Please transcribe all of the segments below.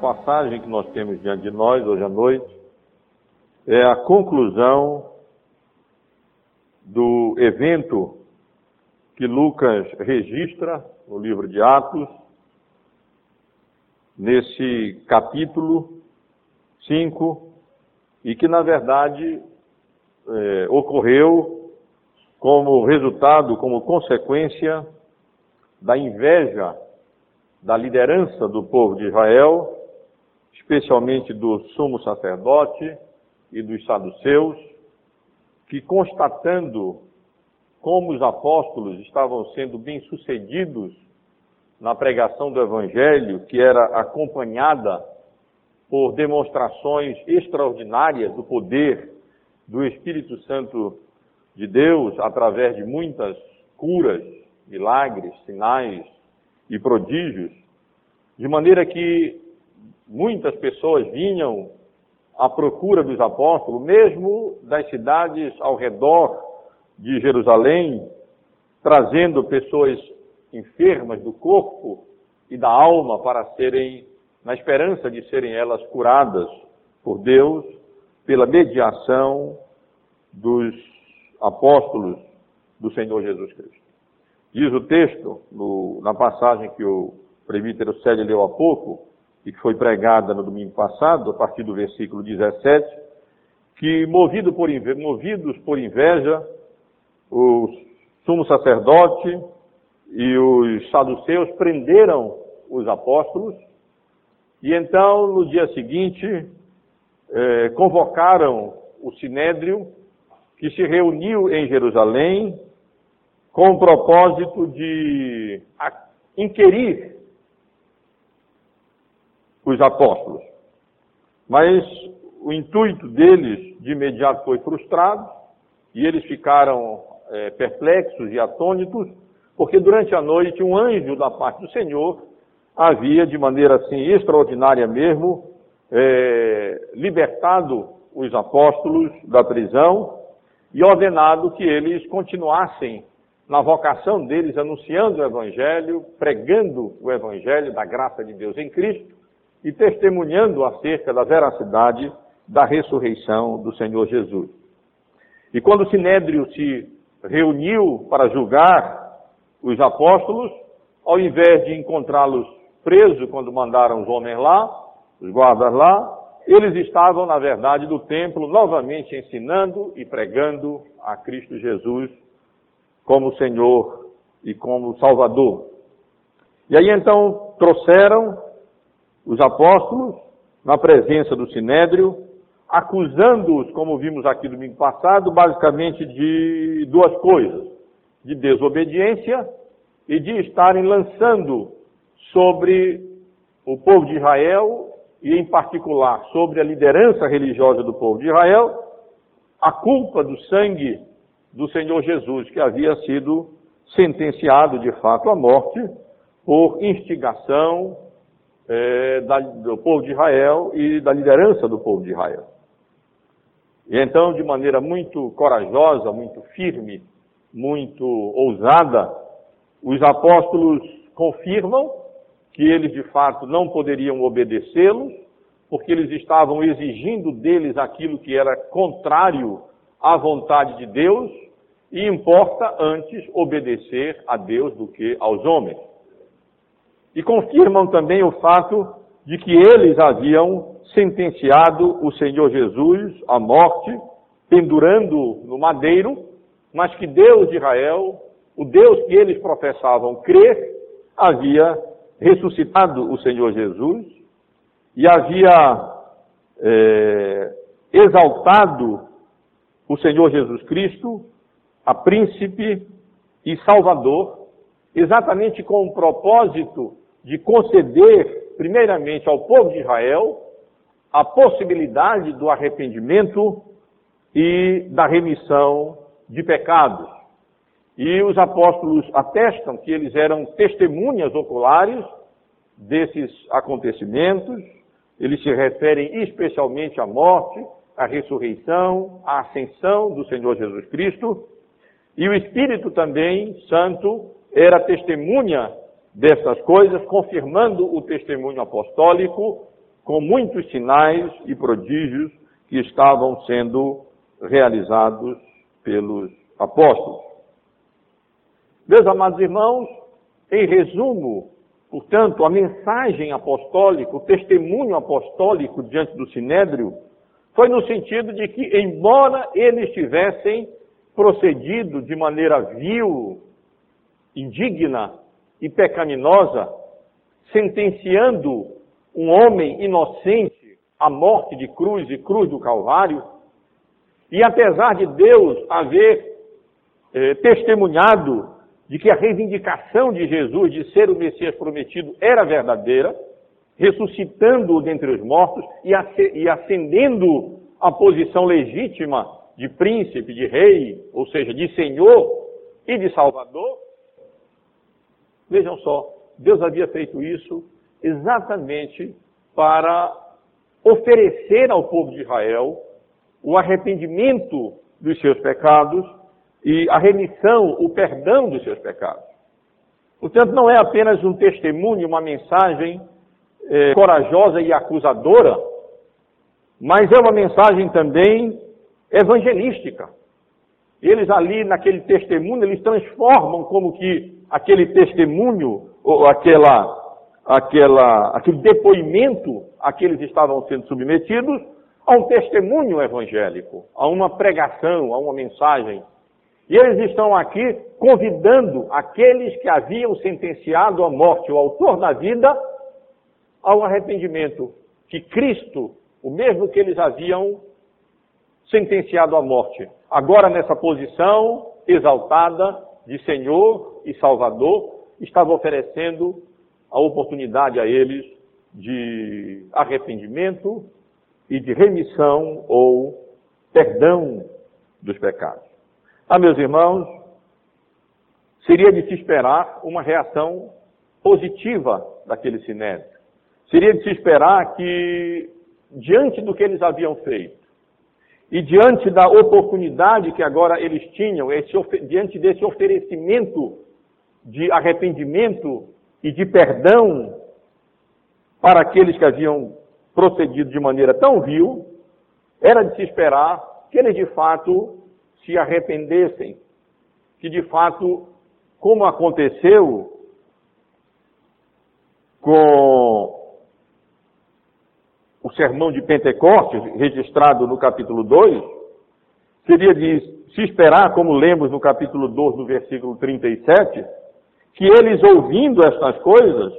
passagem que nós temos diante de nós hoje à noite é a conclusão do evento que Lucas registra no livro de Atos, nesse capítulo 5, e que na verdade é, ocorreu como resultado, como consequência da inveja da liderança do povo de Israel, especialmente do sumo sacerdote e dos saduceus, que constatando como os apóstolos estavam sendo bem-sucedidos na pregação do evangelho, que era acompanhada por demonstrações extraordinárias do poder do Espírito Santo de Deus através de muitas curas, milagres, sinais e prodígios, de maneira que muitas pessoas vinham à procura dos apóstolos, mesmo das cidades ao redor de Jerusalém, trazendo pessoas enfermas do corpo e da alma para serem, na esperança de serem elas curadas por Deus, pela mediação dos apóstolos do Senhor Jesus Cristo. Diz o texto, no, na passagem que o presbítero Célio leu há pouco, e que foi pregada no domingo passado, a partir do versículo 17, que movido por, movidos por inveja, o sumo sacerdote e os saduceus prenderam os apóstolos, e então, no dia seguinte, eh, convocaram o sinédrio, que se reuniu em Jerusalém com o propósito de inquirir os apóstolos. Mas o intuito deles de imediato foi frustrado e eles ficaram é, perplexos e atônitos, porque durante a noite um anjo da parte do Senhor havia, de maneira assim extraordinária mesmo, é, libertado os apóstolos da prisão e ordenado que eles continuassem na vocação deles, anunciando o Evangelho, pregando o Evangelho da graça de Deus em Cristo e testemunhando acerca da veracidade da ressurreição do Senhor Jesus. E quando o Sinédrio se reuniu para julgar os apóstolos, ao invés de encontrá-los presos quando mandaram os homens lá, os guardas lá, eles estavam, na verdade, do templo novamente ensinando e pregando a Cristo Jesus como Senhor e como Salvador. E aí então trouxeram os apóstolos na presença do Sinédrio, acusando-os, como vimos aqui domingo passado, basicamente de duas coisas: de desobediência e de estarem lançando sobre o povo de Israel e, em particular, sobre a liderança religiosa do povo de Israel, a culpa do sangue do Senhor Jesus, que havia sido sentenciado de fato à morte por instigação é, da, do povo de Israel e da liderança do povo de Israel. E então, de maneira muito corajosa, muito firme, muito ousada, os apóstolos confirmam que eles de fato não poderiam obedecê-los, porque eles estavam exigindo deles aquilo que era contrário à vontade de Deus, e importa antes obedecer a Deus do que aos homens. E confirmam também o fato de que eles haviam sentenciado o Senhor Jesus à morte, pendurando no madeiro, mas que Deus de Israel, o Deus que eles professavam crer, havia ressuscitado o Senhor Jesus e havia é, exaltado o Senhor Jesus Cristo a príncipe e salvador, exatamente com o propósito de conceder, primeiramente, ao povo de Israel a possibilidade do arrependimento e da remissão de pecados. E os apóstolos atestam que eles eram testemunhas oculares desses acontecimentos, eles se referem especialmente à morte, à ressurreição, à ascensão do Senhor Jesus Cristo, e o Espírito também, Santo, era testemunha dessas coisas, confirmando o testemunho apostólico com muitos sinais e prodígios que estavam sendo realizados pelos apóstolos. Meus amados irmãos, em resumo, portanto, a mensagem apostólica, o testemunho apostólico diante do sinédrio, foi no sentido de que, embora eles tivessem procedido de maneira vil, indigna e pecaminosa, sentenciando um homem inocente à morte de cruz e cruz do Calvário, e apesar de Deus haver eh, testemunhado de que a reivindicação de Jesus de ser o Messias prometido era verdadeira, ressuscitando-o dentre os mortos e ascendendo a posição legítima de príncipe, de rei, ou seja, de senhor e de salvador. Vejam só, Deus havia feito isso exatamente para oferecer ao povo de Israel o arrependimento dos seus pecados e a remissão, o perdão dos seus pecados. Portanto, não é apenas um testemunho, uma mensagem é, corajosa e acusadora, mas é uma mensagem também evangelística. Eles ali, naquele testemunho, eles transformam como que aquele testemunho, ou aquela, aquela, aquele depoimento a que eles estavam sendo submetidos, a um testemunho evangélico, a uma pregação, a uma mensagem. E eles estão aqui convidando aqueles que haviam sentenciado à morte o autor da vida ao arrependimento, que Cristo, o mesmo que eles haviam sentenciado à morte, agora nessa posição exaltada de Senhor e Salvador, estava oferecendo a oportunidade a eles de arrependimento e de remissão ou perdão dos pecados. Ah, meus irmãos, seria de se esperar uma reação positiva daquele sinédrio. Seria de se esperar que, diante do que eles haviam feito, e diante da oportunidade que agora eles tinham, esse, diante desse oferecimento de arrependimento e de perdão para aqueles que haviam procedido de maneira tão vil, era de se esperar que eles de fato se arrependessem, que de fato, como aconteceu com o sermão de Pentecostes, registrado no capítulo 2, seria de se esperar, como lemos no capítulo 2, no versículo 37, que eles, ouvindo estas coisas,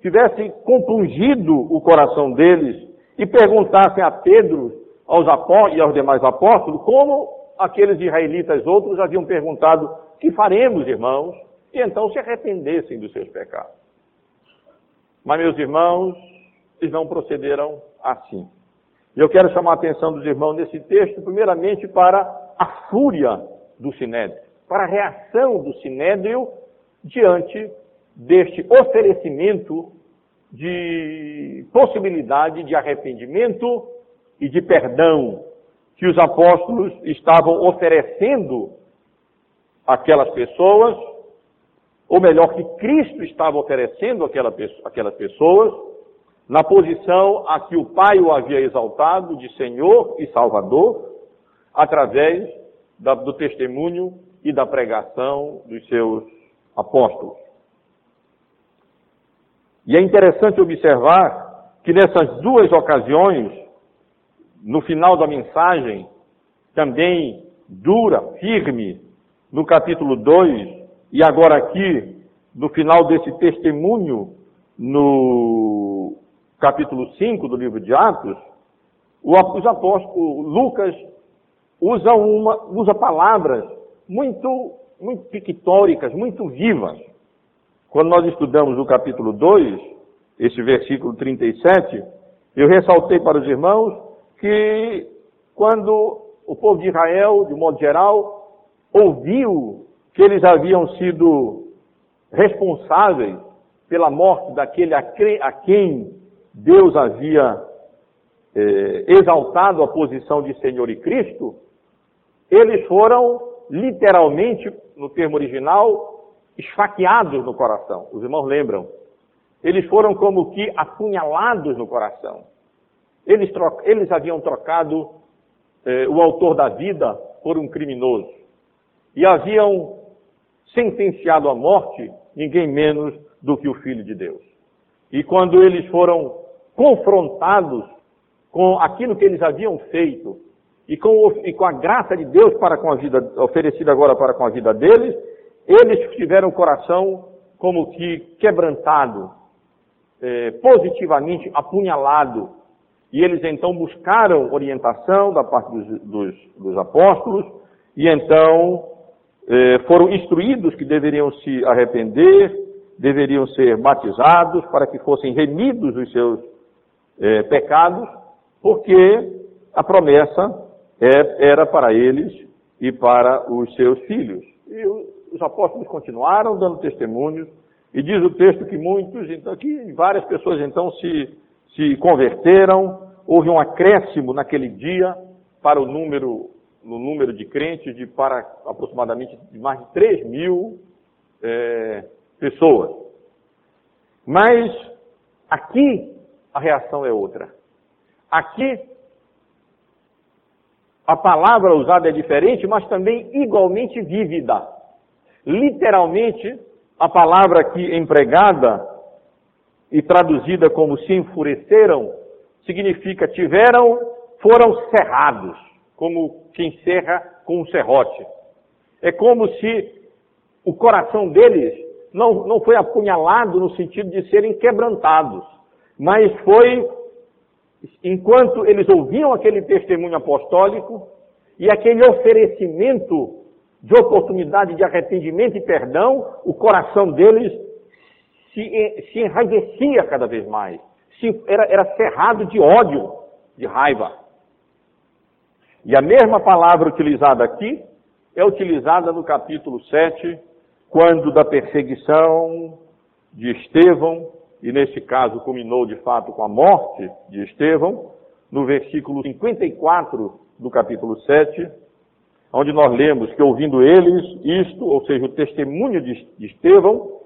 tivessem compungido o coração deles e perguntassem a Pedro aos e aos demais apóstolos como aqueles israelitas outros haviam perguntado: que faremos, irmãos? E então se arrependessem dos seus pecados. Mas, meus irmãos, eles não procederam assim. E eu quero chamar a atenção dos irmãos nesse texto, primeiramente para a fúria do sinédrio, para a reação do sinédrio diante deste oferecimento de possibilidade de arrependimento e de perdão que os apóstolos estavam oferecendo àquelas pessoas, ou melhor, que Cristo estava oferecendo àquelas pessoas, na posição a que o Pai o havia exaltado de Senhor e Salvador, através da, do testemunho e da pregação dos seus apóstolos. E é interessante observar que nessas duas ocasiões, no final da mensagem, também dura, firme, no capítulo 2, e agora aqui, no final desse testemunho, no capítulo 5 do livro de Atos, os apóstolos, Lucas usa, uma, usa palavras muito, muito pictóricas, muito vivas. Quando nós estudamos o capítulo 2, esse versículo 37, eu ressaltei para os irmãos que quando o povo de Israel, de modo geral, ouviu que eles haviam sido responsáveis pela morte daquele a quem Deus havia é, exaltado a posição de Senhor e Cristo, eles foram literalmente, no termo original, esfaqueados no coração. Os irmãos lembram eles foram como que apunhalados no coração. Eles, eles haviam trocado eh, o autor da vida por um criminoso. E haviam sentenciado à morte ninguém menos do que o Filho de Deus. E quando eles foram confrontados com aquilo que eles haviam feito e com, e com a graça de Deus para com a vida, oferecida agora para com a vida deles, eles tiveram o coração como que quebrantado, eh, positivamente apunhalado. E eles então buscaram orientação da parte dos, dos, dos apóstolos e então eh, foram instruídos que deveriam se arrepender, deveriam ser batizados para que fossem remidos os seus eh, pecados, porque a promessa era para eles e para os seus filhos. E os apóstolos continuaram dando testemunhos e diz o texto que muitos, então, que várias pessoas então se, se converteram, houve um acréscimo naquele dia para o número, no número de crentes de para aproximadamente de mais de 3 mil é, pessoas. Mas aqui a reação é outra. Aqui a palavra usada é diferente, mas também igualmente vívida. Literalmente, a palavra aqui empregada e traduzida como se enfureceram, significa tiveram, foram cerrados, como quem serra com um serrote. É como se o coração deles não, não foi apunhalado no sentido de serem quebrantados, mas foi, enquanto eles ouviam aquele testemunho apostólico e aquele oferecimento de oportunidade de arrependimento e perdão, o coração deles se, se enraivecia cada vez mais. Se, era, era cerrado de ódio, de raiva. E a mesma palavra utilizada aqui é utilizada no capítulo 7, quando da perseguição de Estevão, e nesse caso culminou de fato com a morte de Estevão, no versículo 54 do capítulo 7, onde nós lemos que ouvindo eles isto, ou seja, o testemunho de Estevão,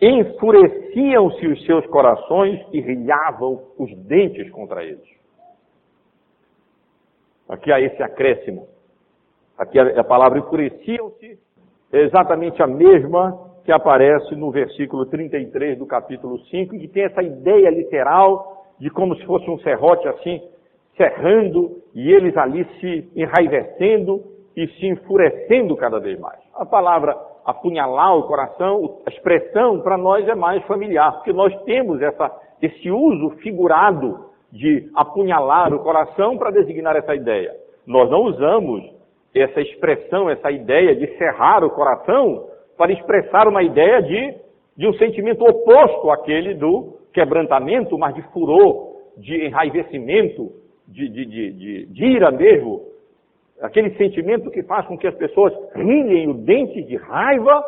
enfureciam-se os seus corações e rilhavam os dentes contra eles. Aqui há esse acréscimo. Aqui a, palavra enfureciam-se é exatamente a mesma que aparece no versículo 33 do capítulo 5, e que tem essa ideia literal de como se fosse um serrote assim, cerrando, e eles ali se enraivecendo e se enfurecendo cada vez mais. A palavra apunhalar o coração, a expressão para nós é mais familiar, porque nós temos essa, esse uso figurado de apunhalar o coração para designar essa ideia. Nós não usamos essa expressão, essa ideia de cerrar o coração para expressar uma ideia de, de um sentimento oposto àquele do quebrantamento, mas de furor, de enraivecimento, de, de, de, de ira mesmo, aquele sentimento que faz com que as pessoas rilhem o dente de raiva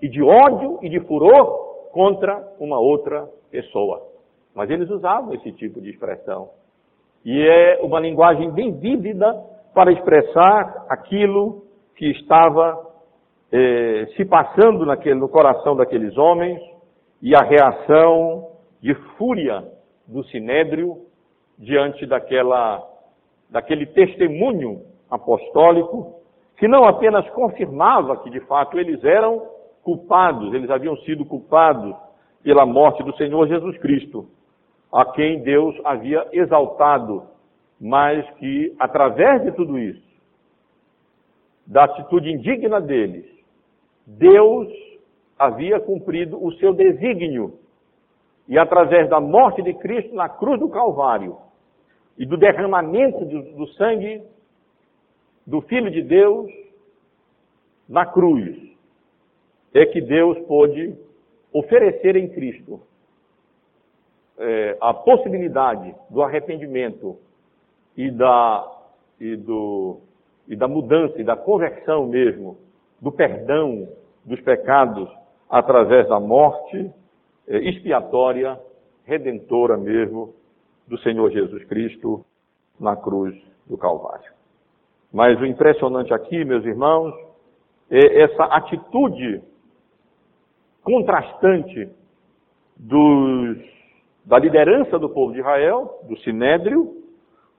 e de ódio e de furor contra uma outra pessoa. Mas eles usavam esse tipo de expressão. E é uma linguagem bem vívida para expressar aquilo que estava eh, se passando naquele, no coração daqueles homens e a reação de fúria do sinédrio diante daquela, daquele testemunho apostólico, que não apenas confirmava que de fato eles eram culpados, eles haviam sido culpados pela morte do Senhor Jesus Cristo, a quem Deus havia exaltado, mas que através de tudo isso, da atitude indigna deles, Deus havia cumprido o seu desígnio. E através da morte de Cristo na cruz do Calvário e do derramamento do, do sangue do Filho de Deus na cruz é que Deus pôde oferecer em Cristo é, a possibilidade do arrependimento e da, e, do, e da mudança e da conversão mesmo, do perdão dos pecados através da morte é, expiatória, redentora mesmo, do Senhor Jesus Cristo na cruz do Calvário. Mas o impressionante aqui, meus irmãos, é essa atitude contrastante dos, da liderança do povo de Israel, do Sinédrio,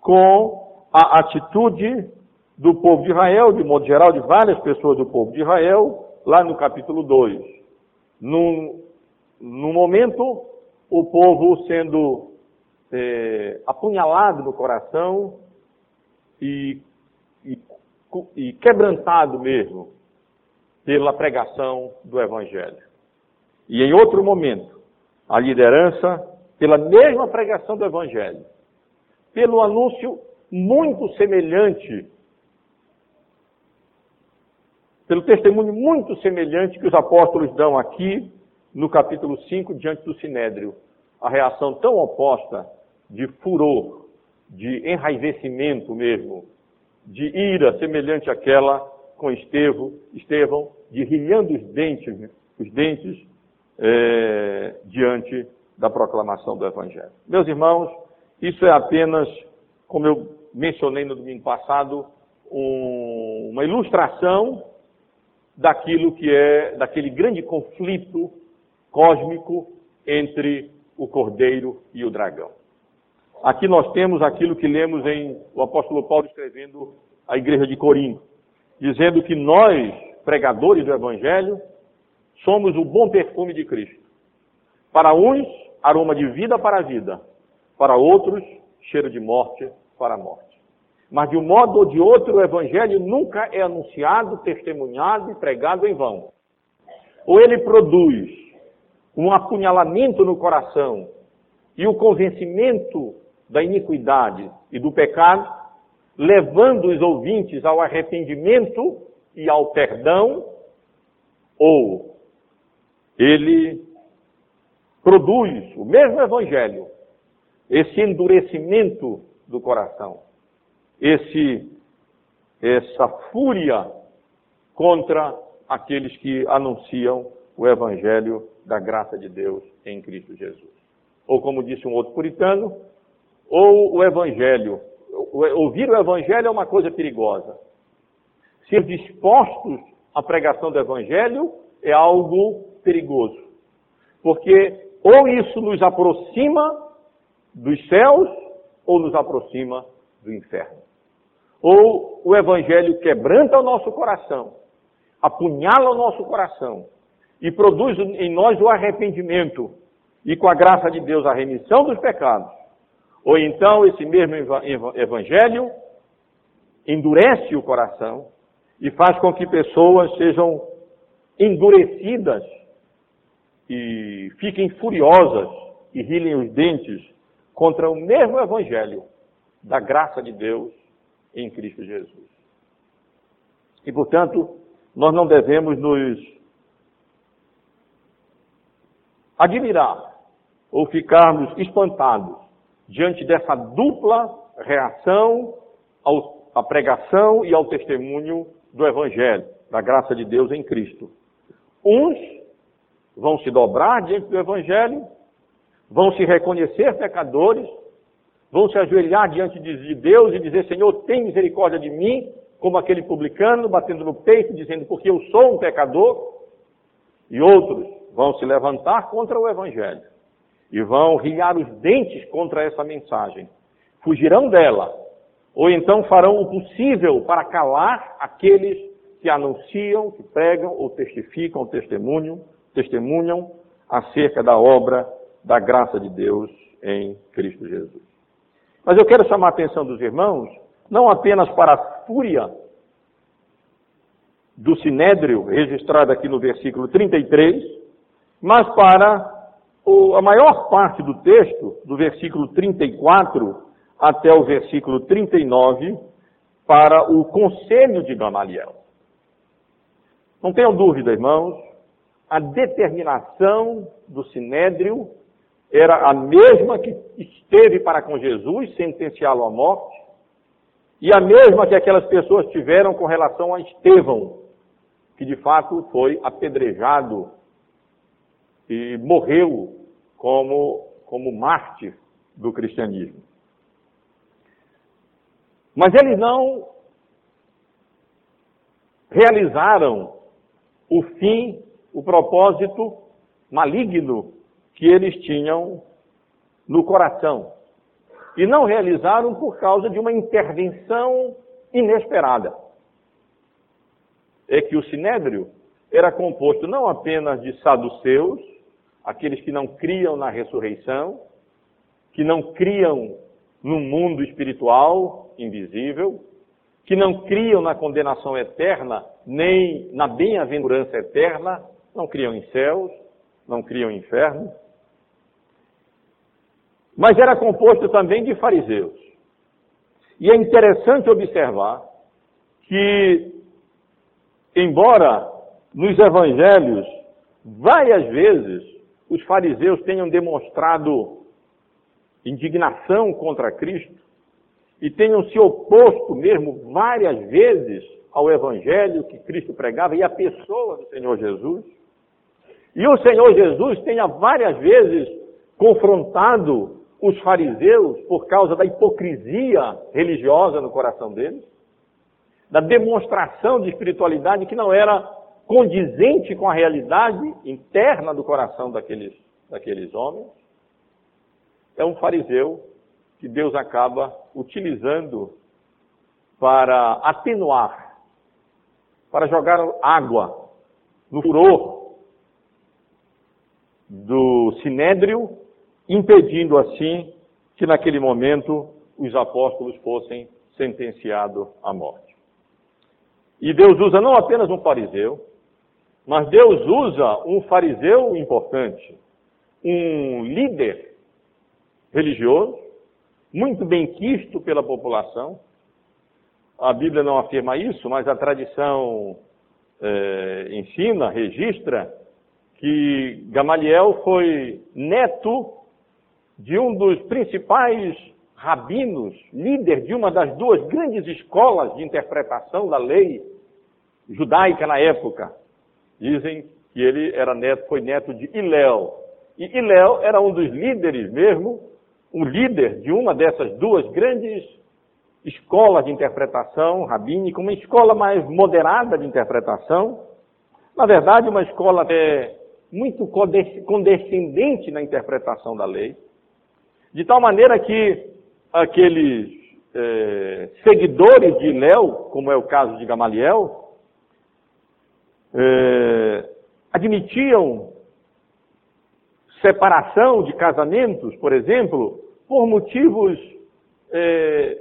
com a atitude do povo de Israel, de modo geral, de várias pessoas do povo de Israel, lá no capítulo 2. Num, num momento, o povo sendo é, apunhalado no coração e, e, e quebrantado mesmo pela pregação do Evangelho. E em outro momento, a liderança, pela mesma pregação do Evangelho, pelo anúncio muito semelhante, pelo testemunho muito semelhante que os apóstolos dão aqui no capítulo 5, diante do Sinédrio. A reação tão oposta de furor, de enraivecimento mesmo, de ira semelhante àquela com Estevão, Estevão de rilhando os dentes, os dentes é, diante da proclamação do Evangelho. Meus irmãos, isso é apenas, como eu mencionei no domingo passado, um, uma ilustração daquilo que é, daquele grande conflito cósmico entre o cordeiro e o dragão. Aqui nós temos aquilo que lemos em o apóstolo Paulo escrevendo à igreja de Corinto, dizendo que nós, pregadores do evangelho, somos o bom perfume de Cristo. Para uns, aroma de vida para a vida, para outros, cheiro de morte para a morte. Mas de um modo ou de outro, o evangelho nunca é anunciado, testemunhado e pregado em vão. Ou ele produz um apunhalamento no coração e o convencimento da iniquidade e do pecado, levando os ouvintes ao arrependimento e ao perdão, ou ele produz o mesmo evangelho, esse endurecimento do coração, esse essa fúria contra aqueles que anunciam o evangelho da graça de Deus em Cristo Jesus. Ou como disse um outro puritano, ou o Evangelho. Ouvir o Evangelho é uma coisa perigosa. Ser dispostos à pregação do Evangelho é algo perigoso. Porque ou isso nos aproxima dos céus ou nos aproxima do inferno. Ou o Evangelho quebranta o nosso coração, apunhala o nosso coração e produz em nós o arrependimento e, com a graça de Deus, a remissão dos pecados ou então esse mesmo evangelho endurece o coração e faz com que pessoas sejam endurecidas e fiquem furiosas e rilem os dentes contra o mesmo evangelho da graça de Deus em Cristo Jesus. E, portanto, nós não devemos nos admirar ou ficarmos espantados diante dessa dupla reação ao, à pregação e ao testemunho do Evangelho, da graça de Deus em Cristo. Uns vão se dobrar diante do Evangelho, vão se reconhecer pecadores, vão se ajoelhar diante de Deus e dizer: Senhor, tem misericórdia de mim, como aquele publicano, batendo no peito, dizendo: Porque eu sou um pecador. E outros vão se levantar contra o Evangelho e vão rilhar os dentes contra essa mensagem. Fugirão dela, ou então farão o possível para calar aqueles que anunciam, que pregam ou testificam, testemunham, testemunham acerca da obra da graça de Deus em Cristo Jesus. Mas eu quero chamar a atenção dos irmãos, não apenas para a fúria do sinédrio, registrado aqui no versículo 33, mas para a maior parte do texto, do versículo 34 até o versículo 39, para o conselho de Gamaliel. Não tenham dúvida, irmãos, a determinação do sinédrio era a mesma que esteve para com Jesus, sentenciá-lo à morte, e a mesma que aquelas pessoas tiveram com relação a Estevão, que de fato foi apedrejado e morreu como, como mártir do cristianismo. Mas eles não realizaram o fim, o propósito maligno que eles tinham no coração. E não realizaram por causa de uma intervenção inesperada. É que o sinédrio era composto não apenas de saduceus, aqueles que não criam na ressurreição, que não criam no mundo espiritual invisível, que não criam na condenação eterna, nem na bem-aventurança eterna, não criam em céus, não criam em inferno. Mas era composto também de fariseus. E é interessante observar que, embora nos evangelhos, várias vezes, os fariseus tenham demonstrado indignação contra Cristo e tenham se oposto mesmo várias vezes ao evangelho que Cristo pregava e à pessoa do Senhor Jesus. E o Senhor Jesus tenha várias vezes confrontado os fariseus por causa da hipocrisia religiosa no coração deles, da demonstração de espiritualidade que não era condizente com a realidade interna do coração daqueles, daqueles homens é um fariseu que Deus acaba utilizando para atenuar, para jogar água no furor do sinédrio, impedindo assim que naquele momento os apóstolos fossem sentenciados à morte. E Deus usa não apenas um fariseu, mas Deus usa um fariseu importante, um líder religioso, muito bem quisto pela população. A Bíblia não afirma isso, mas a tradição é, ensina, registra, que Gamaliel foi neto de um dos principais rabinos, líder de uma das duas grandes escolas de interpretação da lei judaica na época. Dizem que ele era neto, foi neto de Iléu. E Iléu era um dos líderes mesmo um líder de uma dessas duas grandes escolas de interpretação rabínica, uma escola mais moderada de interpretação, na verdade, uma escola até muito condescendente na interpretação da lei, de tal maneira que aqueles é, seguidores de Léo, como é o caso de Gamaliel, é, admitiam separação de casamentos, por exemplo, por motivos é,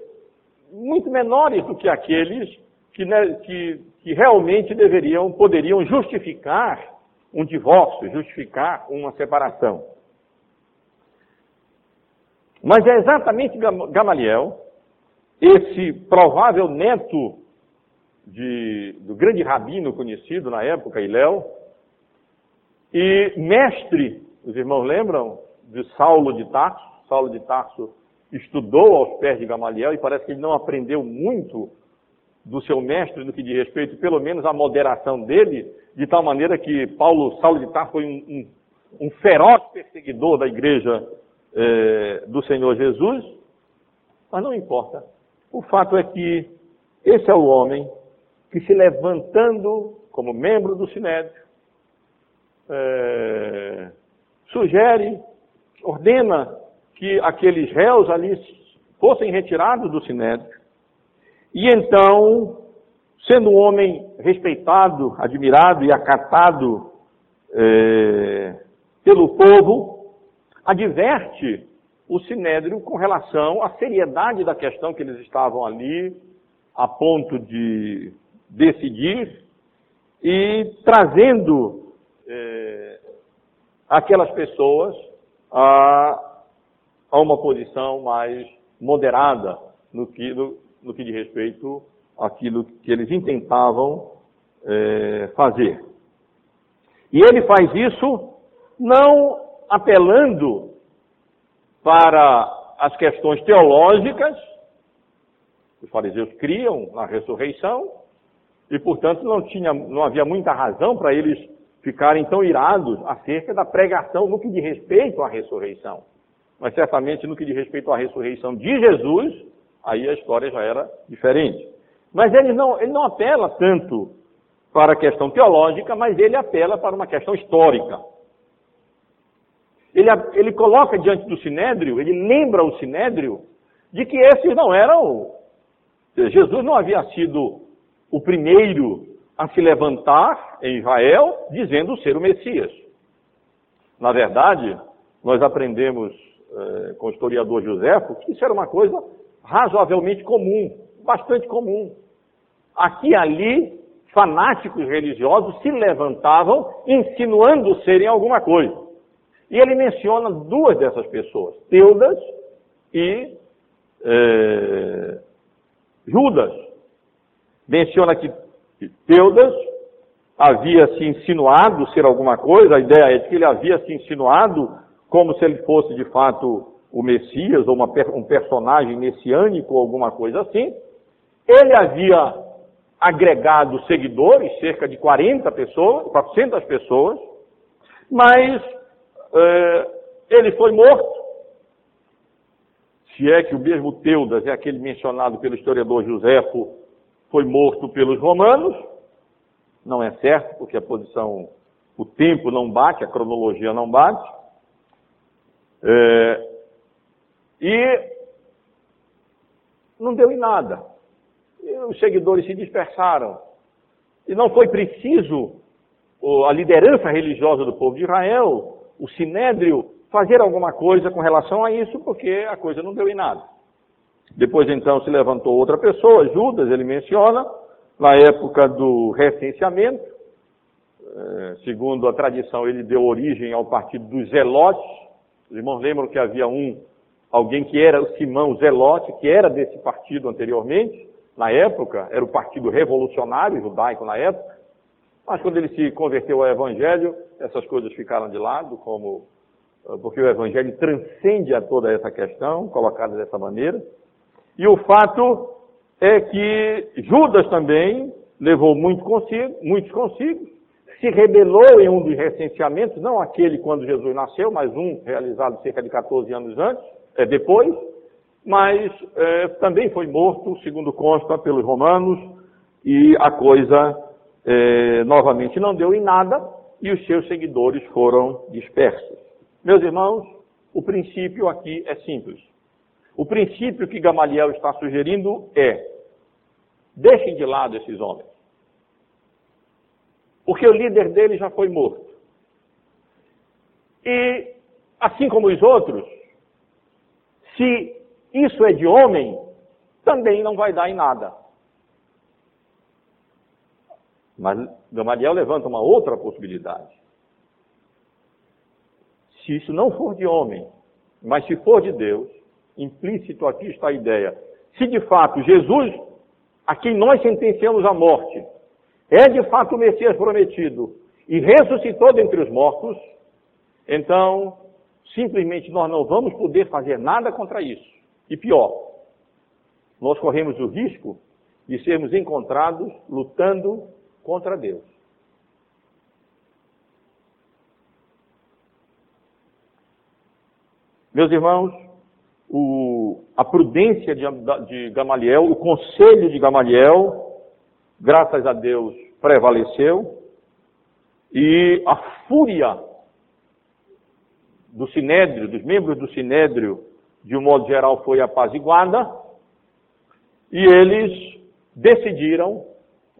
muito menores do que aqueles que, né, que, que realmente deveriam, poderiam justificar um divórcio, justificar uma separação. Mas é exatamente Gamaliel, esse provável neto de, do grande rabino conhecido na época, Iléu, e mestre, os irmãos lembram, de Saulo de Tarso, Saulo de Tarso estudou aos pés de Gamaliel e parece que ele não aprendeu muito do seu mestre no que diz respeito, pelo menos, à moderação dele, de tal maneira que Paulo, Saulo de Tarso foi um, um, um feroz perseguidor da igreja eh, do Senhor Jesus, mas não importa. O fato é que esse é o homem que se levantando como membro do Sinédrio, eh, sugere, ordena que aqueles réus ali fossem retirados do sinédrio. E então, sendo um homem respeitado, admirado e acatado é, pelo povo, adverte o sinédrio com relação à seriedade da questão que eles estavam ali, a ponto de decidir, e trazendo é, aquelas pessoas a a uma posição mais moderada no que, no, no que diz respeito àquilo que eles intentavam é, fazer. E ele faz isso não apelando para as questões teológicas, os fariseus criam na ressurreição, e portanto não, tinha, não havia muita razão para eles ficarem tão irados acerca da pregação no que diz respeito à ressurreição mas certamente no que diz respeito à ressurreição de Jesus, aí a história já era diferente. Mas ele não, ele não apela tanto para a questão teológica, mas ele apela para uma questão histórica. Ele, ele coloca diante do sinédrio, ele lembra o sinédrio de que esses não eram. Jesus não havia sido o primeiro a se levantar em Israel dizendo ser o Messias. Na verdade, nós aprendemos eh, com o historiador Joséfo que isso era uma coisa razoavelmente comum, bastante comum. Aqui e ali, fanáticos religiosos se levantavam insinuando serem alguma coisa. E ele menciona duas dessas pessoas, Teudas e eh, Judas. Menciona que Teudas havia se insinuado ser alguma coisa, a ideia é de que ele havia se insinuado como se ele fosse de fato o Messias ou uma, um personagem messiânico ou alguma coisa assim. Ele havia agregado seguidores, cerca de 40 pessoas, 400 pessoas, mas eh, ele foi morto. Se é que o mesmo Teudas é aquele mencionado pelo historiador Joséfo foi morto pelos romanos, não é certo, porque a posição, o tempo não bate, a cronologia não bate. É, e não deu em nada. E os seguidores se dispersaram. E não foi preciso a liderança religiosa do povo de Israel, o sinédrio, fazer alguma coisa com relação a isso, porque a coisa não deu em nada. Depois então se levantou outra pessoa, Judas, ele menciona, na época do recenseamento, eh, segundo a tradição, ele deu origem ao partido dos Zelotes. Os irmãos lembram que havia um, alguém que era o Simão Zelote, que era desse partido anteriormente, na época, era o partido revolucionário judaico na época. Mas quando ele se converteu ao Evangelho, essas coisas ficaram de lado, como eh, porque o Evangelho transcende a toda essa questão, colocada dessa maneira. E o fato é que Judas também levou muito consigo, muitos consigo, se rebelou em um dos recenseamentos, não aquele quando Jesus nasceu, mas um realizado cerca de 14 anos antes, é, depois, mas é, também foi morto, segundo consta pelos romanos, e a coisa é, novamente não deu em nada, e os seus seguidores foram dispersos. Meus irmãos, o princípio aqui é simples. O princípio que Gamaliel está sugerindo é: deixem de lado esses homens. Porque o líder deles já foi morto. E, assim como os outros, se isso é de homem, também não vai dar em nada. Mas Gamaliel levanta uma outra possibilidade. Se isso não for de homem, mas se for de Deus, implícito aqui está a ideia. Se de fato Jesus, a quem nós sentenciamos a morte, é de fato o Messias prometido e ressuscitou dentre os mortos, então simplesmente nós não vamos poder fazer nada contra isso. E pior, nós corremos o risco de sermos encontrados lutando contra Deus. Meus irmãos, o, a prudência de, de Gamaliel, o conselho de Gamaliel, graças a Deus, prevaleceu, e a fúria do sinédrio, dos membros do sinédrio, de um modo geral, foi apaziguada, e eles decidiram,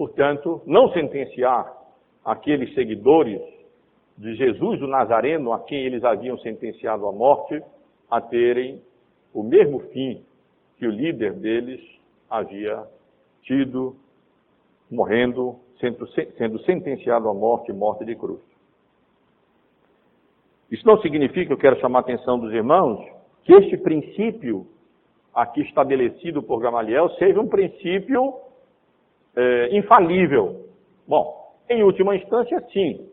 portanto, não sentenciar aqueles seguidores de Jesus, o Nazareno, a quem eles haviam sentenciado à morte, a terem o mesmo fim que o líder deles havia tido, morrendo, sendo, sendo sentenciado à morte, morte de cruz. Isso não significa, eu quero chamar a atenção dos irmãos, que este princípio aqui estabelecido por Gamaliel seja um princípio é, infalível. Bom, em última instância, sim.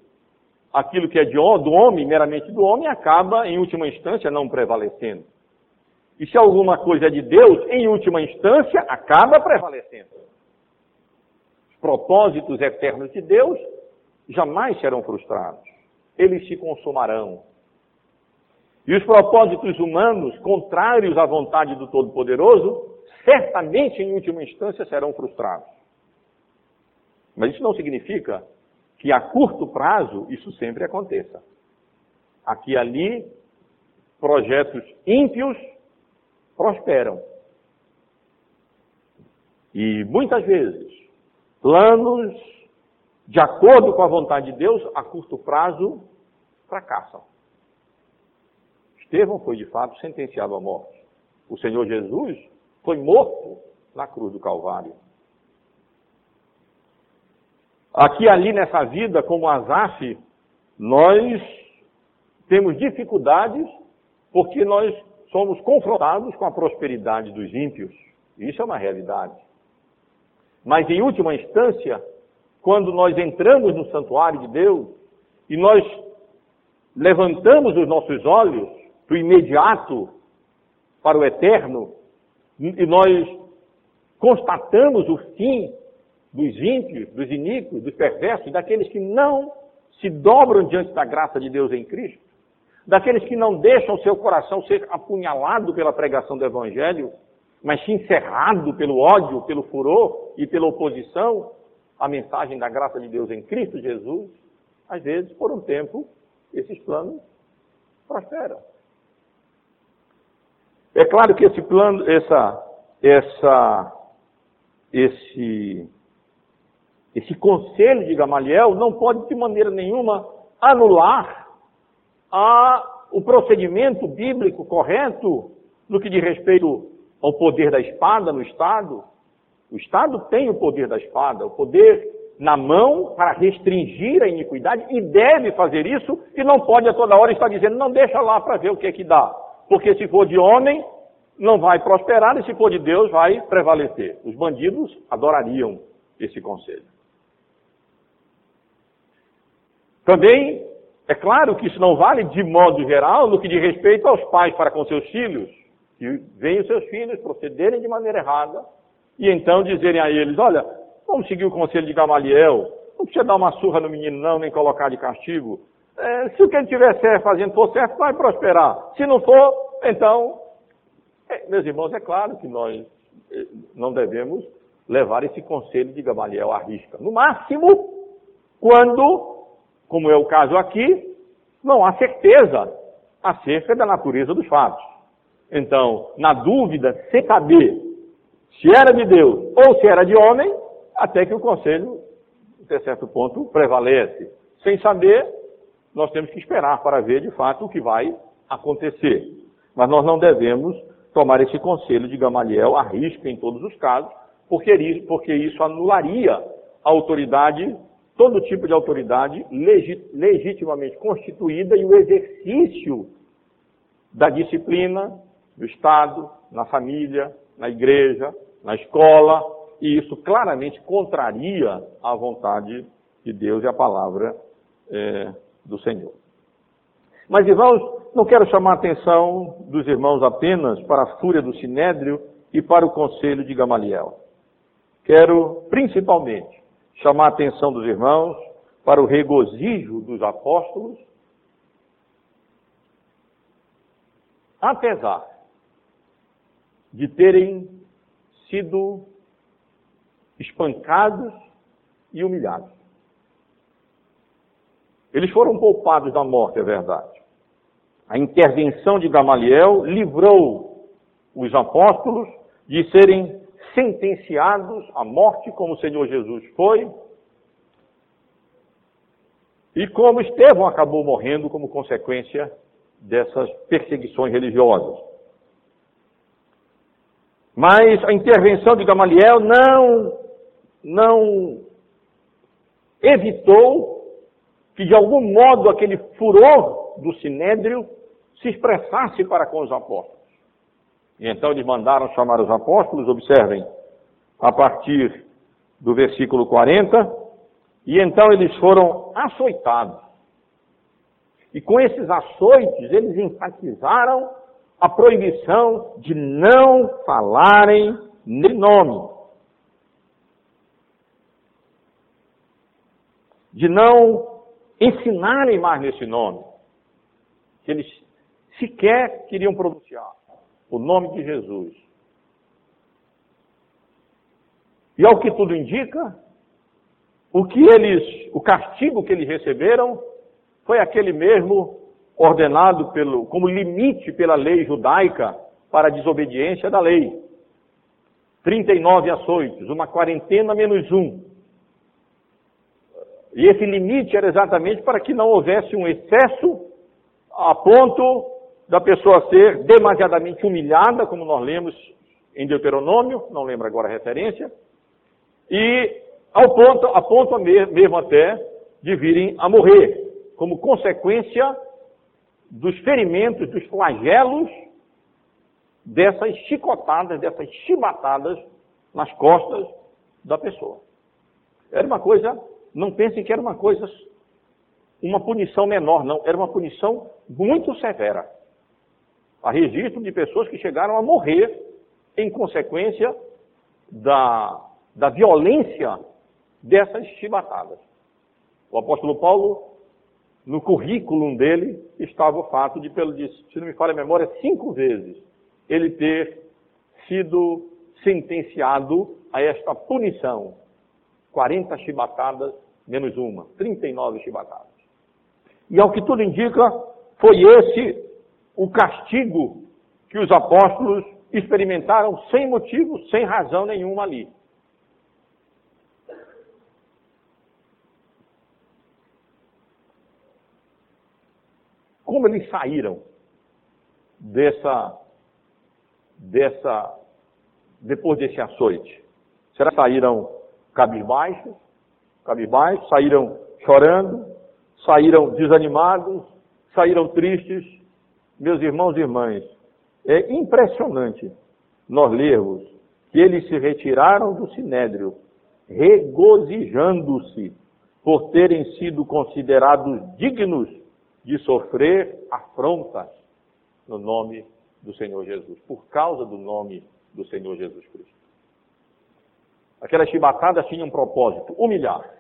Aquilo que é de, do homem, meramente do homem, acaba, em última instância, não prevalecendo. E se alguma coisa é de Deus, em última instância, acaba prevalecendo. Os propósitos eternos de Deus jamais serão frustrados. Eles se consumarão. E os propósitos humanos, contrários à vontade do Todo-Poderoso, certamente, em última instância, serão frustrados. Mas isso não significa que a curto prazo isso sempre aconteça. Aqui e ali projetos ímpios prosperam. E muitas vezes, planos de acordo com a vontade de Deus, a curto prazo, fracassam. Estevão foi de fato sentenciado à morte. O Senhor Jesus foi morto na cruz do Calvário. Aqui ali nessa vida, como Asaf, nós temos dificuldades porque nós somos confrontados com a prosperidade dos ímpios. Isso é uma realidade. Mas em última instância, quando nós entramos no santuário de Deus e nós levantamos os nossos olhos do imediato para o eterno e nós constatamos o fim dos ímpios, dos iníquos, dos perversos, daqueles que não se dobram diante da graça de Deus em Cristo, daqueles que não deixam seu coração ser apunhalado pela pregação do Evangelho, mas sim encerrado pelo ódio, pelo furor e pela oposição à mensagem da graça de Deus em Cristo Jesus, às vezes, por um tempo, esses planos prosperam. É claro que esse plano, essa, essa, esse esse conselho de Gamaliel não pode de maneira nenhuma anular a, o procedimento bíblico correto no que diz respeito ao poder da espada no Estado. O Estado tem o poder da espada, o poder na mão para restringir a iniquidade e deve fazer isso e não pode a toda hora estar dizendo, não deixa lá para ver o que é que dá. Porque se for de homem, não vai prosperar e se for de Deus, vai prevalecer. Os bandidos adorariam esse conselho. Também é claro que isso não vale de modo geral no que diz respeito aos pais para com seus filhos, que veem os seus filhos procederem de maneira errada e então dizerem a eles: olha, vamos seguir o conselho de Gamaliel, não precisa dar uma surra no menino, não, nem colocar de castigo. É, se o que ele estiver fazendo for certo, vai prosperar. Se não for, então. É, meus irmãos, é claro que nós eh, não devemos levar esse conselho de Gamaliel à risca. No máximo, quando como é o caso aqui, não há certeza acerca da natureza dos fatos. Então, na dúvida, sem saber se era de Deus ou se era de homem, até que o conselho, até certo ponto, prevalece. Sem saber, nós temos que esperar para ver de fato o que vai acontecer. Mas nós não devemos tomar esse conselho de Gamaliel a risco em todos os casos, porque, porque isso anularia a autoridade todo tipo de autoridade legitimamente constituída e o exercício da disciplina do Estado, na família, na igreja, na escola, e isso claramente contraria a vontade de Deus e a palavra é, do Senhor. Mas, irmãos, não quero chamar a atenção dos irmãos apenas para a fúria do Sinédrio e para o conselho de Gamaliel. Quero, principalmente, chamar a atenção dos irmãos para o regozijo dos apóstolos, apesar de terem sido espancados e humilhados. Eles foram poupados da morte, é verdade. A intervenção de Gamaliel livrou os apóstolos de serem sentenciados à morte, como o Senhor Jesus foi, e como Estevão acabou morrendo como consequência dessas perseguições religiosas. Mas a intervenção de Gamaliel não, não evitou que de algum modo aquele furor do sinédrio se expressasse para com os apóstolos. E então eles mandaram chamar os apóstolos, observem, a partir do versículo 40, e então eles foram açoitados. E com esses açoites, eles enfatizaram a proibição de não falarem nesse nome. De não ensinarem mais nesse nome. Que eles sequer queriam pronunciar o nome de Jesus. E ao que tudo indica, o que eles, o castigo que eles receberam foi aquele mesmo ordenado pelo, como limite pela lei judaica para a desobediência da lei. 39 açoites, uma quarentena menos um. E esse limite era exatamente para que não houvesse um excesso a ponto da pessoa ser demasiadamente humilhada, como nós lemos em Deuteronômio, não lembro agora a referência, e ao ponto, a ponto mesmo até de virem a morrer, como consequência dos ferimentos, dos flagelos dessas chicotadas, dessas chibatadas nas costas da pessoa. Era uma coisa, não pensem que era uma coisa, uma punição menor, não, era uma punição muito severa. Há registro de pessoas que chegaram a morrer em consequência da, da violência dessas chibatadas. O apóstolo Paulo, no currículo dele, estava o fato de, pelo, se não me falha a memória, cinco vezes ele ter sido sentenciado a esta punição. 40 chibatadas menos uma, 39 chibatadas. E ao que tudo indica, foi esse o castigo que os apóstolos experimentaram sem motivo, sem razão nenhuma ali. Como eles saíram dessa dessa, depois desse açoite? Será que saíram cabisbaixos, cabisbaixos, saíram chorando, saíram desanimados, saíram tristes? Meus irmãos e irmãs, é impressionante nós lermos que eles se retiraram do sinédrio, regozijando-se por terem sido considerados dignos de sofrer afrontas no nome do Senhor Jesus, por causa do nome do Senhor Jesus Cristo. Aquelas chibatadas tinham um propósito, humilhar.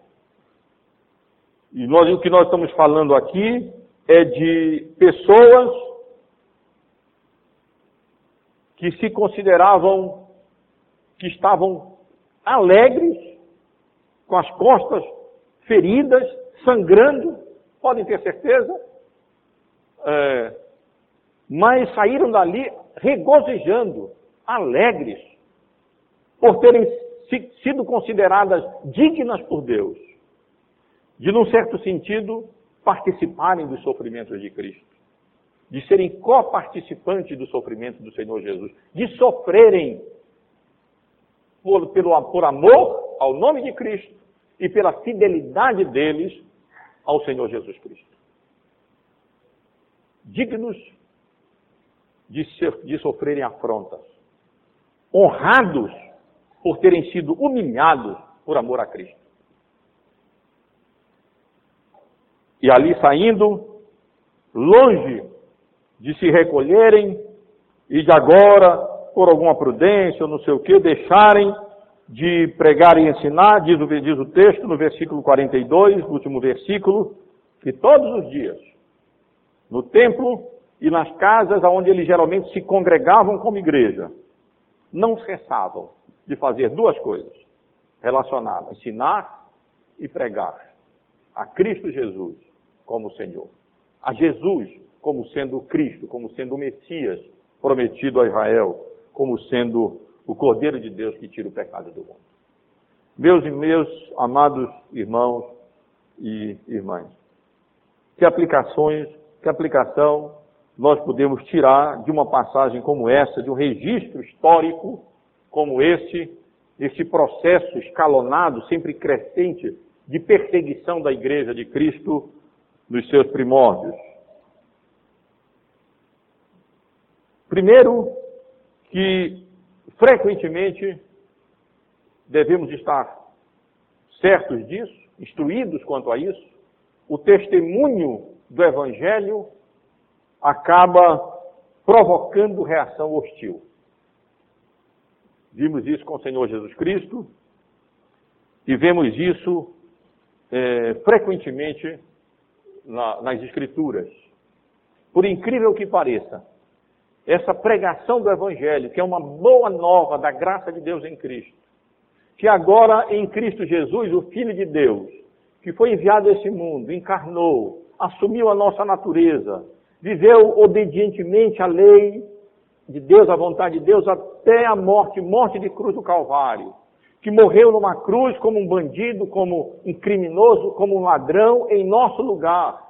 E nós, o que nós estamos falando aqui é de pessoas que se consideravam que estavam alegres, com as costas feridas, sangrando, podem ter certeza, é, mas saíram dali regozijando, alegres, por terem sido consideradas dignas por Deus, de, num certo sentido, participarem dos sofrimentos de Cristo, de serem coparticipantes do sofrimento do Senhor Jesus, de sofrerem por, pelo, por amor ao nome de Cristo e pela fidelidade deles ao Senhor Jesus Cristo. Dignos de, ser, de sofrerem afrontas, honrados por terem sido humilhados por amor a Cristo. E ali saindo, longe de se recolherem e de agora, por alguma prudência ou não sei o que, deixarem de pregar e ensinar, diz o, diz o texto no versículo 42, último versículo, que todos os dias, no templo, e nas casas onde eles geralmente se congregavam como igreja, não cessavam de fazer duas coisas relacionadas: ensinar e pregar a Cristo Jesus como Senhor, a Jesus como sendo Cristo, como sendo o Messias prometido a Israel, como sendo o Cordeiro de Deus que tira o pecado do mundo. Meus e meus amados irmãos e irmãs, que aplicações, que aplicação nós podemos tirar de uma passagem como essa, de um registro histórico como esse, esse processo escalonado, sempre crescente, de perseguição da Igreja de Cristo nos seus primórdios. Primeiro, que frequentemente devemos estar certos disso, instruídos quanto a isso, o testemunho do Evangelho acaba provocando reação hostil. Vimos isso com o Senhor Jesus Cristo e vemos isso é, frequentemente na, nas Escrituras. Por incrível que pareça, essa pregação do Evangelho, que é uma boa nova da graça de Deus em Cristo, que agora em Cristo Jesus, o Filho de Deus, que foi enviado a esse mundo, encarnou, assumiu a nossa natureza, viveu obedientemente a lei de Deus, a vontade de Deus, até a morte, morte de cruz do Calvário, que morreu numa cruz como um bandido, como um criminoso, como um ladrão em nosso lugar,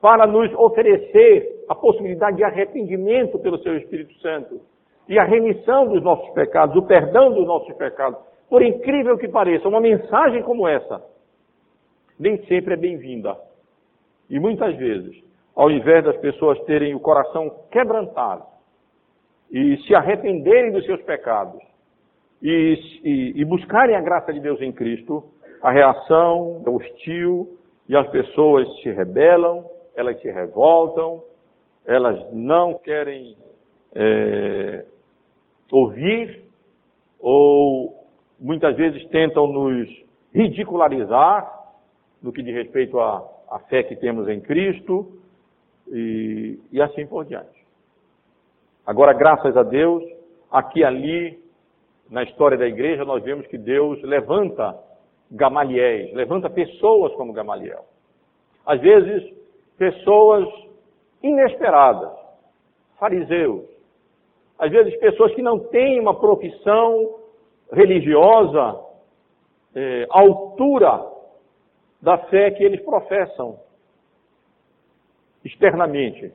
para nos oferecer a possibilidade de arrependimento pelo seu Espírito Santo e a remissão dos nossos pecados, o perdão dos nossos pecados. Por incrível que pareça, uma mensagem como essa nem sempre é bem-vinda. E muitas vezes, ao invés das pessoas terem o coração quebrantado e se arrependerem dos seus pecados e, e, e buscarem a graça de Deus em Cristo, a reação é hostil e as pessoas se rebelam, elas se revoltam, elas não querem é, ouvir ou muitas vezes tentam nos ridicularizar no que diz respeito à, à fé que temos em Cristo e, e assim por diante. Agora, graças a Deus, aqui e ali, na história da igreja, nós vemos que Deus levanta Gamaliéis, levanta pessoas como Gamaliel. Às vezes, pessoas inesperadas, fariseus. Às vezes, pessoas que não têm uma profissão religiosa é, altura da fé que eles professam externamente.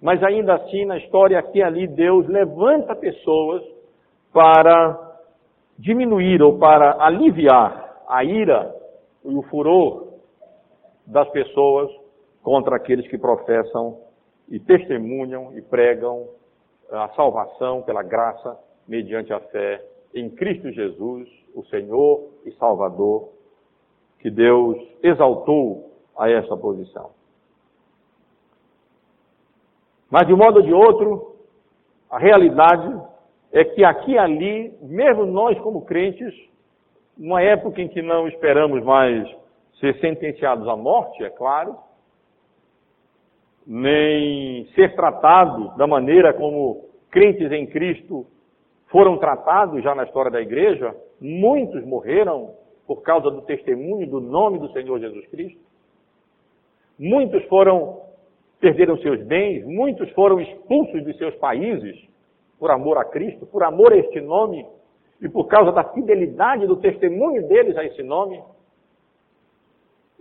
Mas ainda assim, na história aqui e ali, Deus levanta pessoas para diminuir ou para aliviar a ira e o furor das pessoas contra aqueles que professam e testemunham e pregam a salvação pela graça mediante a fé em Cristo Jesus, o Senhor e Salvador que Deus exaltou a essa posição. Mas de um modo ou de outro, a realidade é que aqui e ali, mesmo nós como crentes, numa época em que não esperamos mais ser sentenciados à morte, é claro, nem ser tratados da maneira como crentes em Cristo foram tratados já na história da igreja, muitos morreram por causa do testemunho do nome do Senhor Jesus Cristo. Muitos foram, perderam seus bens, muitos foram expulsos de seus países por amor a Cristo, por amor a este nome e por causa da fidelidade do testemunho deles a esse nome.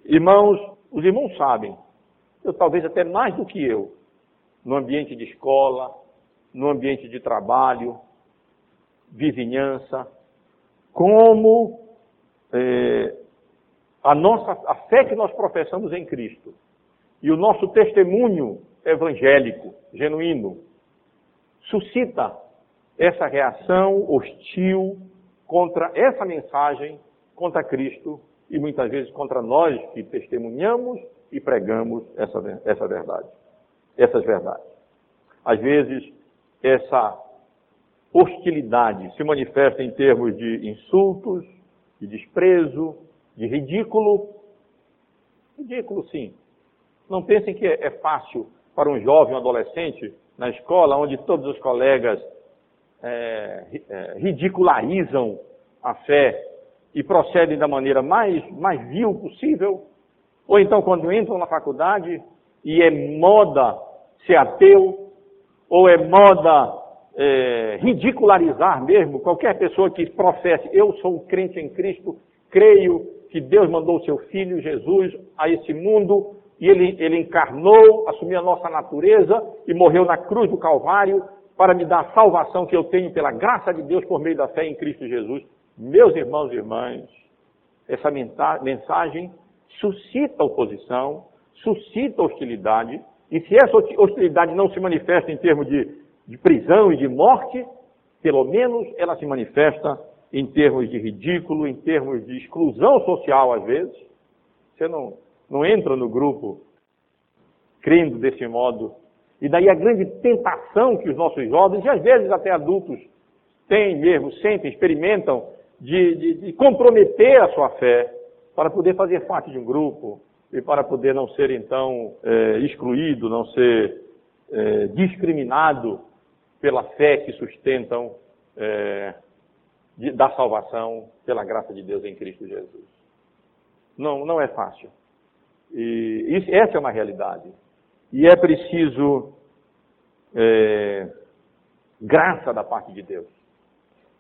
Irmãos, os irmãos sabem, eu talvez até mais do que eu, no ambiente de escola, no ambiente de trabalho, vizinhança, como é, a nossa a fé que nós professamos em Cristo e o nosso testemunho evangélico genuíno suscita essa reação hostil contra essa mensagem, contra Cristo e muitas vezes contra nós que testemunhamos e pregamos essa, essa verdade, essas verdades. Às vezes, essa hostilidade se manifesta em termos de insultos, de desprezo, de ridículo. Ridículo, sim. Não pensem que é fácil para um jovem, um adolescente, na escola, onde todos os colegas é, é, ridicularizam a fé e procedem da maneira mais, mais vil possível, ou então quando entram na faculdade e é moda ser ateu, ou é moda é, ridicularizar mesmo qualquer pessoa que professe, eu sou um crente em Cristo, creio que Deus mandou o seu Filho Jesus a esse mundo e ele, ele encarnou, assumiu a nossa natureza e morreu na cruz do Calvário para me dar a salvação que eu tenho pela graça de Deus por meio da fé em Cristo Jesus. Meus irmãos e irmãs, essa mensagem suscita oposição, suscita hostilidade, e se essa hostilidade não se manifesta em termos de de prisão e de morte, pelo menos ela se manifesta em termos de ridículo, em termos de exclusão social, às vezes. Você não, não entra no grupo crendo desse modo. E daí a grande tentação que os nossos jovens, e às vezes até adultos, têm mesmo, sentem, experimentam, de, de, de comprometer a sua fé para poder fazer parte de um grupo e para poder não ser então é, excluído, não ser é, discriminado pela fé que sustentam é, de, da salvação pela graça de Deus em Cristo Jesus. Não, não é fácil. E isso, essa é uma realidade. E é preciso é, graça da parte de Deus.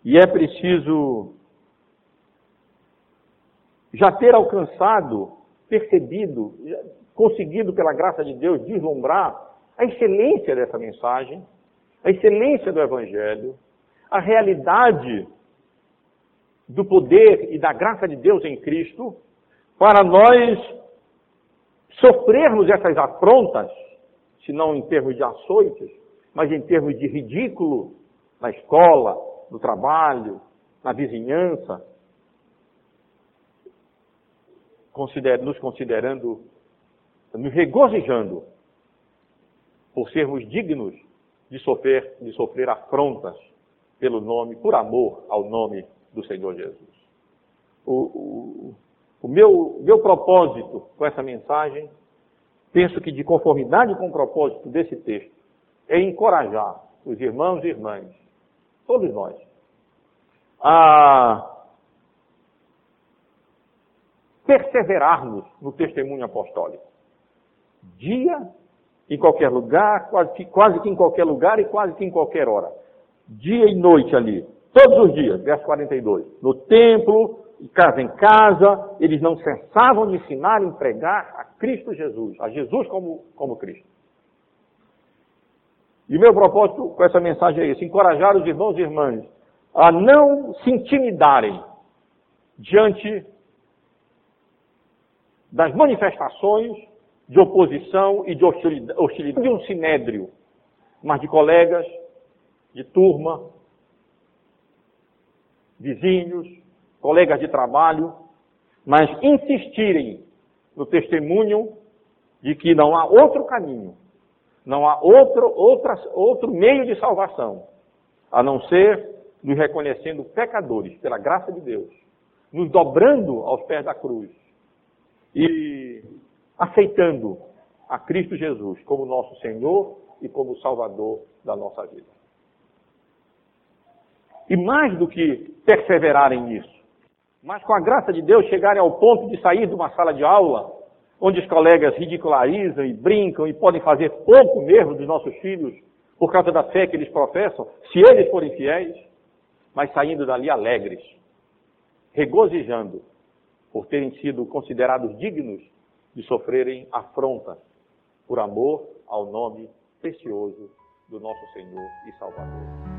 E é preciso já ter alcançado, percebido, conseguido pela graça de Deus deslumbrar a excelência dessa mensagem, a excelência do Evangelho, a realidade do poder e da graça de Deus em Cristo, para nós sofrermos essas afrontas, se não em termos de açoites, mas em termos de ridículo na escola, no trabalho, na vizinhança, nos considerando, nos regozijando por sermos dignos de sofrer, de sofrer afrontas pelo nome, por amor ao nome do Senhor Jesus. O, o, o meu, meu propósito com essa mensagem, penso que de conformidade com o propósito desse texto, é encorajar os irmãos e irmãs, todos nós, a perseverarmos no testemunho apostólico. Dia, em qualquer lugar, quase, quase que em qualquer lugar e quase que em qualquer hora. Dia e noite ali, todos os dias, verso 42. No templo, casa em casa, eles não cessavam de ensinar e pregar a Cristo Jesus, a Jesus como, como Cristo. E o meu propósito com essa mensagem é esse: encorajar os irmãos e irmãs a não se intimidarem diante das manifestações de oposição e de hostilidade de um sinédrio, mas de colegas, de turma, vizinhos, colegas de trabalho, mas insistirem no testemunho de que não há outro caminho, não há outro, outra, outro meio de salvação, a não ser nos reconhecendo pecadores pela graça de Deus, nos dobrando aos pés da cruz e aceitando a Cristo Jesus como nosso Senhor e como Salvador da nossa vida. E mais do que perseverarem nisso, mas com a graça de Deus chegarem ao ponto de sair de uma sala de aula, onde os colegas ridicularizam e brincam e podem fazer pouco mesmo dos nossos filhos por causa da fé que eles professam, se eles forem fiéis, mas saindo dali alegres, regozijando por terem sido considerados dignos de sofrerem afronta por amor ao nome precioso do nosso Senhor e Salvador.